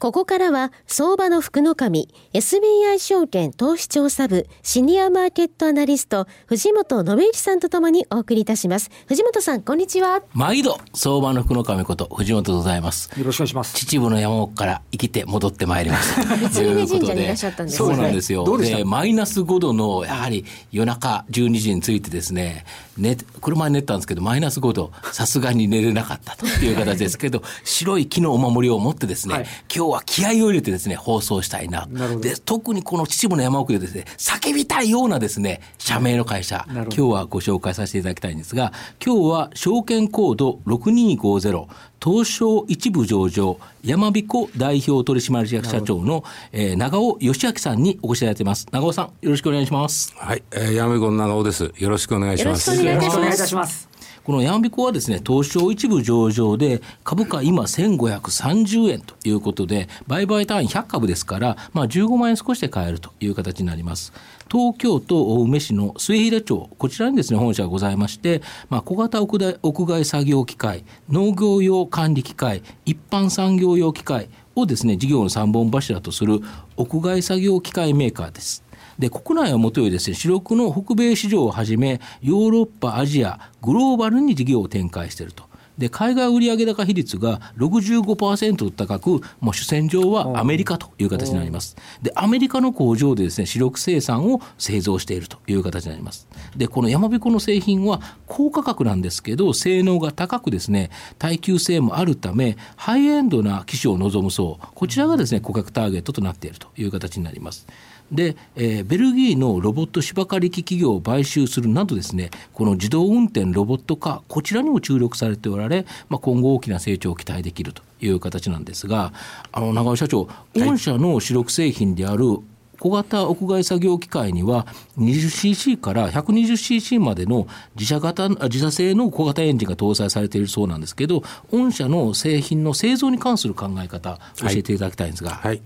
ここからは、相場の福の神、SBI 証券投資調査部、シニアマーケットアナリスト、藤本信之さんとともにお送りいたします。藤本さん、こんにちは。毎度、相場の福の神こと、藤本でございます。よろしくお願いします。秩父の山奥から生きて戻ってまいります。三峯神社にいらっしゃったんですね。そうなんですよ。で、マイナス5度の、やはり夜中12時についてですね、寝車に寝たんですけど、マイナス5度、さすがに寝れなかったという形ですけど、白い木のお守りを持ってですね、はい、今日は気合を入れてですね、放送したいな。なで特にこの秩父の山奥でですね、叫びたいようなですね、社名の会社、今日はご紹介させていただきたいんですが、今日は証券コード6250、東証一部上場、山彦代表取締役社長の、えー、長尾義明さんにお越しいただいています。長尾さん、よろしくお願いします。はい、えー、山彦の長尾です。よろしくお願いします。よろしくお願いいたします。このヤンビコはですね、東証一部上場で、株価今1530円ということで、売買単位100株ですから、まあ15万円少しで買えるという形になります。東京都青梅市の末平町、こちらにですね、本社がございまして、まあ、小型屋外屋外作業機械、農業用管理機械、一般産業用機械をですね、事業の3本柱とする屋外作業機械メーカーです。で国内はもとよりですね主力の北米市場をはじめヨーロッパアジアグローバルに事業を展開しているとで海外売上高比率が65%と高く、もう主戦場はアメリカという形になります。で、アメリカの工場でですね、主力生産を製造しているという形になります。で、この山彦の製品は高価格なんですけど、性能が高くですね、耐久性もあるため、ハイエンドな機種を望む層、こちらがですね、顧客ターゲットとなっているという形になります。で、えー、ベルギーのロボット芝刈り機企業を買収するなどですねこの自動運転ロボット化こちらにも注力されておられ、まあ、今後大きな成長を期待できるという形なんですがあの長尾社長御社の主力製品である、小型屋外作業機械には 20cc から 120cc までの自社型自社製の小型エンジンが搭載されているそうなんですけど御社の製品の製造に関する考え方教えていただきたいんですが。はい、はい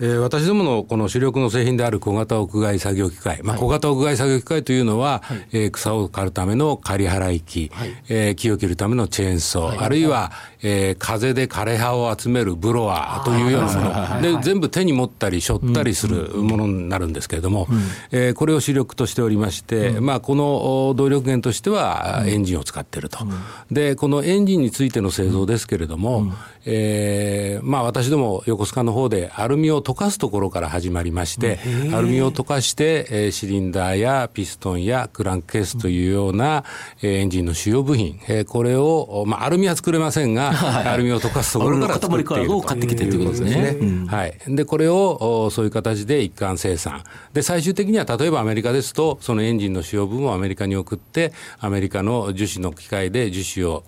えー、私どものこの主力の製品である小型屋外作業機械、まあ、小型屋外作業機械というのは、はい、えー、草を刈るための刈り払い機、はい、えー、木を切るためのチェーンソー、はい、あるいは、えー、風で枯葉を集めるブロワーというようなもの、で全部手に持ったり背負ったりするものになるんですけれども、うん、えー、これを主力としておりまして、うん、まあ、この動力源としてはエンジンを使っていると、うん、でこのエンジンについての製造ですけれども、うん、えー、まあ、私ども横須賀の方でアルミを溶かすところから始まりまして、アルミを溶かして、えー、シリンダーやピストンやクランクケースというような、えー、エンジンの主要部品、えー、これを、まあ、アルミは作れませんが、アルミを溶かすところから作っていると。買ってきてということですね。はい。で、これを、そういう形で一貫生産。で、最終的には例えばアメリカですと、そのエンジンの主要部分をアメリカに送って、アメリカの樹脂の機械で樹脂を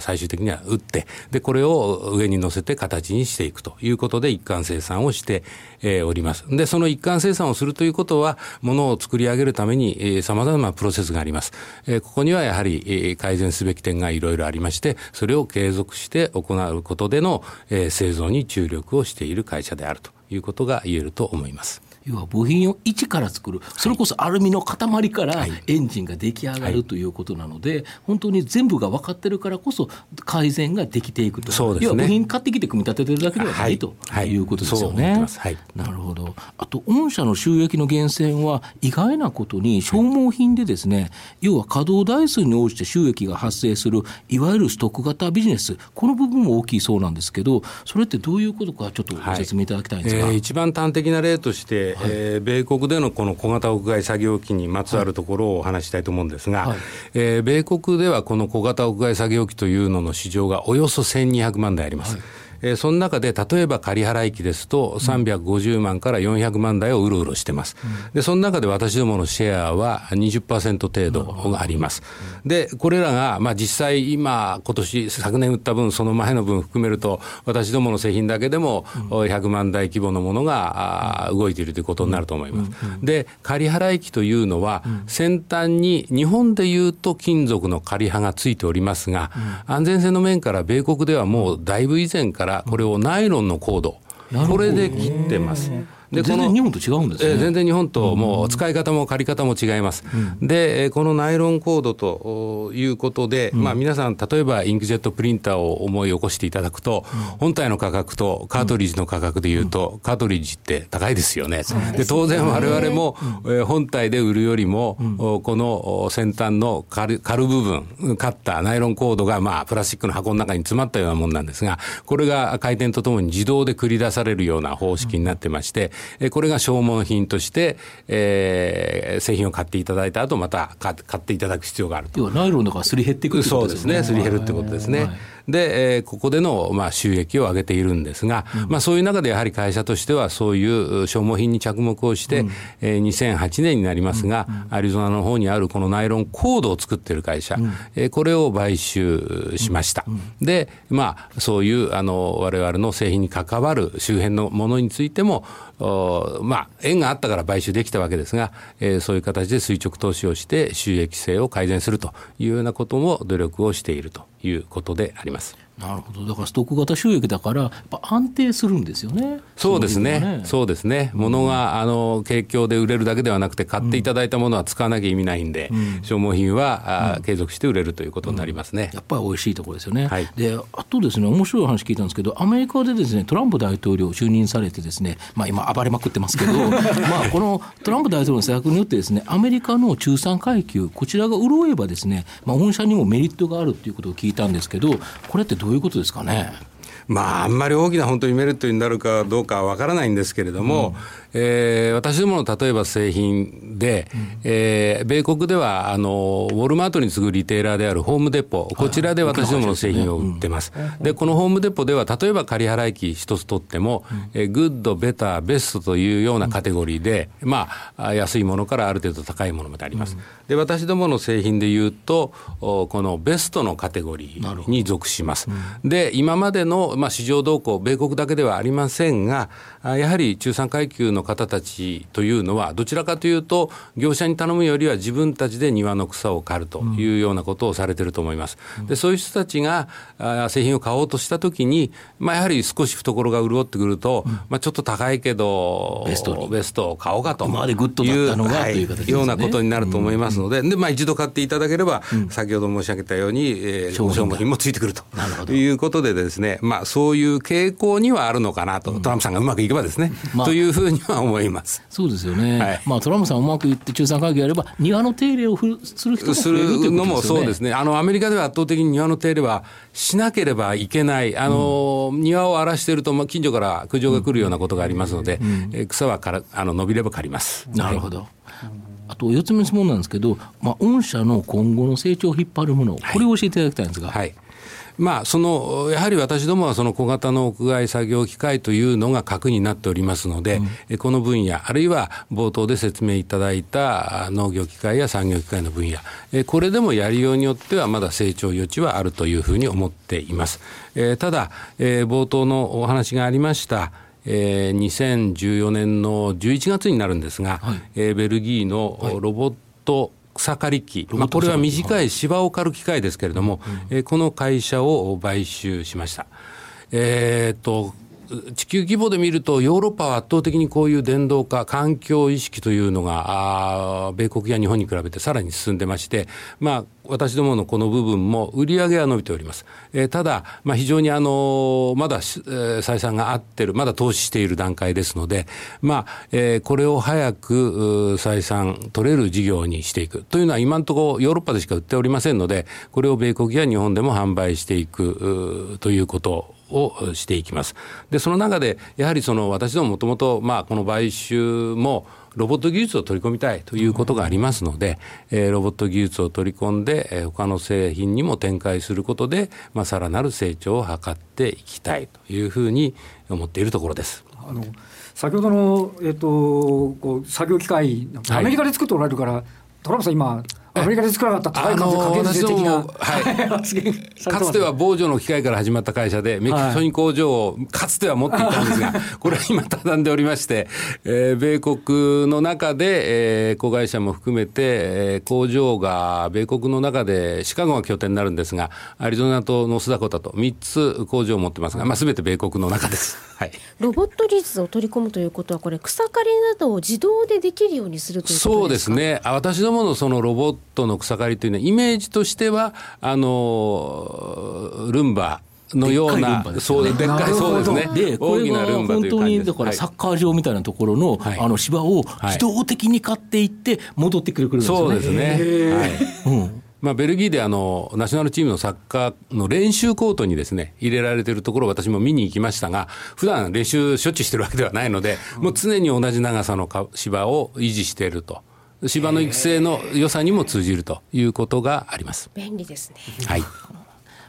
最終的には打って、で、これを上に乗せて形にしていくということで一貫生産をして、え、おります。で、その一貫生産をするということは、ものを作り上げるために、えー、様々なプロセスがあります。え、ここにはやはり、え、改善すべき点がいろいろありまして、それを継続して行うことでの、え、製造に注力をしている会社であるということが言えると思います。要は部品を一から作る、それこそアルミの塊からエンジンが出来上がるということなので、本当に全部が分かってるからこそ、改善ができていくと、そうですね、要は部品買ってきて組み立ててるだけではない、とい。うことですよね。はい、なるほど。あと、御社の収益の源泉は、意外なことに消耗品でですね、要は稼働台数に応じて収益が発生する、いわゆるストック型ビジネス、この部分も大きいそうなんですけど、それってどういうことか、ちょっとご説明いただきたいんですえー、一番端的な例として、はい、えー、米国でのこの小型屋外作業機にまつわるところをお話したいと思うんですが、はい、えー、米国ではこの小型屋外作業機というのの市場がおよそ1200万台あります。はいえー、その中で例えば仮払い機ですと350万から400万台をうろうろしてます。で、その中で私どものシェアは20%程度があります。で、これらが、まあ実際今、今年、昨年売った分、その前の分含めると、私どもの製品だけでも100万台規模のものが動いているということになると思います。で、仮払い機というのは、先端に日本でいうと金属の仮刃がついておりますが、安全性の面から米国ではもうだいぶ以前からこれをナイロンのコード、これで切ってます。で全然日本と違うんですね、えー、全然日本ともう使い方も借り方も違います、うん、でこのナイロンコードということで、うん、まあ、皆さん例えばインクジェットプリンターを思い起こしていただくと、うん、本体の価格とカートリッジの価格でいうと、カートリッジって高いですよね、で当然我々も、えー、本体で売るよりも、この先端の軽る部分カッターナイロンコードが、まあ、プラスチックの箱の中に詰まったようなもんなんですがこれが回転とともに自動で繰り出されるような方式になってまして、これが消耗品として、えー、製品を買っていただいた後また買っていただく必要があると。要はナイロンだからすり減っていくってことですね。そうですね。すり減るってことですね。はいで、えー、ここでの、まあ、収益を上げているんですが、うん、まあ、そういう中でやはり会社としてはそういう消耗品に着目をして、うん、えー、2008年になりますが、うん、アリゾナの方にあるこのナイロンコードを作っている会社、うん、えー、これを買収しました。で、まあ、そういうあの我々の製品に関わる周辺のものについても、まあ、縁があったから買収できたわけですが、えー、そういう形で垂直投資をして収益性を改善するというようなことも努力をしているということであります。なるほど、だからストック型収益だから、やっぱ安定するんですよね。そうですね、ね。そうですね、ものがあの景況で売れるだけではなくて、買っていただいたものは使わなきゃ意味ないんで、うん、消耗品は、うん、継続して売れるということになりますね、うん、やっぱり美味しいところですよね。はい、であとですね、面白い話聞いたんですけど、アメリカでですねトランプ大統領就任されて、ですね、まあ、今、暴れまくってますけど、まあこのトランプ大統領の政策によって、ですねアメリカの中産階級、こちらが潤えば、ですね、まあ、御社にもメリットがあるということを聞いたんですけど、これってどういうことですかね？まあ、あんまり大きな本当にメリットになるかどうかはわからないんですけれども、えー、私どもの例えば製品で、うん、えー、米国ではあのウォルマートに次ぐリテーラーであるホームデポ、こちらで私どもの製品を売ってます。で、このホームデポでは、例えば仮払い機一つ取っても、うん、えー、グッド、ベター、ベストというようなカテゴリーで、うん、まあ、安いものからある程度高いものまであります。で、私どもの製品でいうと、このベストのカテゴリーに属します。で、今までの、まあ、市場動向、米国だけではありませんが、やはり中産階級の方たちというのは、どちらかというと、業者に頼むよりは自分たちで庭の草を刈るというようなことをされてると思います。でそういう人たちが製品を買おうとしたときに、まあ、やはり少し懐が潤ってくると、まあ、ちょっと高いけど、ベストベストを買おうかと。いう、グッドだったのが、はい、という形、ね、ようなことになると思いますので、でまあ、一度買っていただければ、先ほど申し上げたように、えー、消耗品もついてくると。いうことでですね、まあ、そういう傾向にはあるのかなと、トランプさんがうまくいけばですね、まあ、というふうには思います。そうですよね。はい、まあトランプさんうまくいって中産階級やれば庭の手入れをする人も増えるということですよね。のもそうですね。あのアメリカでは圧倒的に庭の手入れはしなければいけない。あの、うん、庭を荒らしているとまあ近所から苦情が来るようなことがありますので、うん、え草はからあの伸びれば刈ります。なるほど。あと4つ目の質問なんですけど、まあ、御社の今後の成長を引っ張るもの、これを教えていただきたいんですが。はいまあ、そのやはり私どもはその小型の屋外作業機械というのが核になっておりますので、うん、この分野、あるいは冒頭で説明いただいた農業機械や産業機械の分野、これでもやりようによってはまだ成長余地はあるというふうに思っています。ただ、冒頭のお話がありました、えー、2014年の11月になるんですが、はい、ベルギーのロボット草刈り機、まあ、これは短い芝を刈る機械ですけれども、うん、えー、この会社を買収しました。えー、っと地球規模で見ると、ヨーロッパは圧倒的にこういう電動化、環境意識というのが、米国や日本に比べてさらに進んでまして、まあ、私どものこの部分も売り上げは伸びております。えー、ただ、まあ、非常にあの、まだ、えー、採算が合ってる、まだ投資している段階ですので、まあ、えー、これを早く採算取れる事業にしていく。というのは今のところヨーロッパでしか売っておりませんので、これを米国や日本でも販売していくということをしていきます。で、その中で、やはりその私どももともと、まあ、この買収も、ロボット技術を取り込みたいということがありますので、えー、ロボット技術を取り込んで、えー、他の製品にも展開することで、まあ、さらなる成長を図っていきたいというふうに思っているところです。あの先ほどの、えーと、こう作業機械、アメリカで作っておられるから、はい、トランプさん、今、アメリカで作らなかった高い数かける税的な、はい、かつては防除の機械から始まった会社で、メキシコに工場をかつては持っていたんですが、これは今、畳んでおりまして、えー、米国の中で、えー、子会社も含めて、えー、工場が米国の中で、シカゴが拠点になるんですが、アリゾナとノスダコタと3つ工場を持ってますが、まあ、全て米国の中です。はい、ロボット技術を取り込むということは、これ、草刈りなどを自動でできるようにするというそうですね、私どものそのロボットの草刈りというのは、イメージとしては、あのルンバ。のような、そうでっかい、そうですね。で、大きなルンバという本当に、だからサッカー場みたいなところの、あの芝を自動的に買っていって、戻ってくるんですね。そうですね。はい。うんまあ、ベルギーであのナショナルチームのサッカーの練習コートにですね入れられているところを私も見に行きましたが普段練習しょっちゅうしてるわけではないので、もう常に同じ長さの芝を維持していると。芝の育成の良さにも通じるということがあります。便利ですね。はい。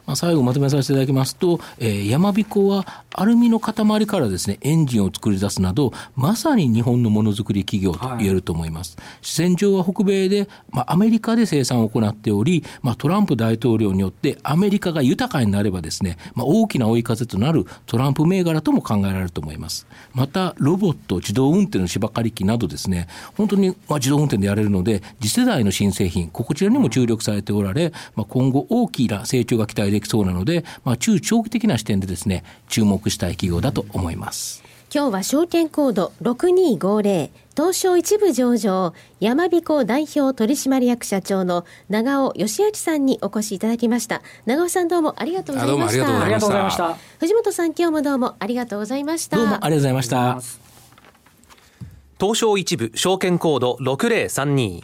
まあ、最後まとめさせていただきますと、えー、山彦はアルミの塊からですね、エンジンを作り出すなど、まさに日本のものづくり企業と言えると思います。はい、戦場は北米で、まあ、アメリカで生産を行っており、まあ、トランプ大統領によってアメリカが豊かになればですね、まあ、大きな追い風となるトランプ銘柄とも考えられると思います。また、ロボット、自動運転の芝刈り機などですね、本当にまあ自動運転でやれるので、次世代の新製品、こちらにも注力されておられ、まあ、今後大きな成長が期待できそうなので、まあ、中長期的な視点でですね、注目したい企業だと思います。今日は証券コード6250東証一部上場山彦代表取締役社長の長尾義明さんにお越しいただきました。長尾さんどうもありがとうございました。ありがとうございました。藤本さん今日もどうもありがとうございました。どうもありがとうございました。東証一部証券コード6032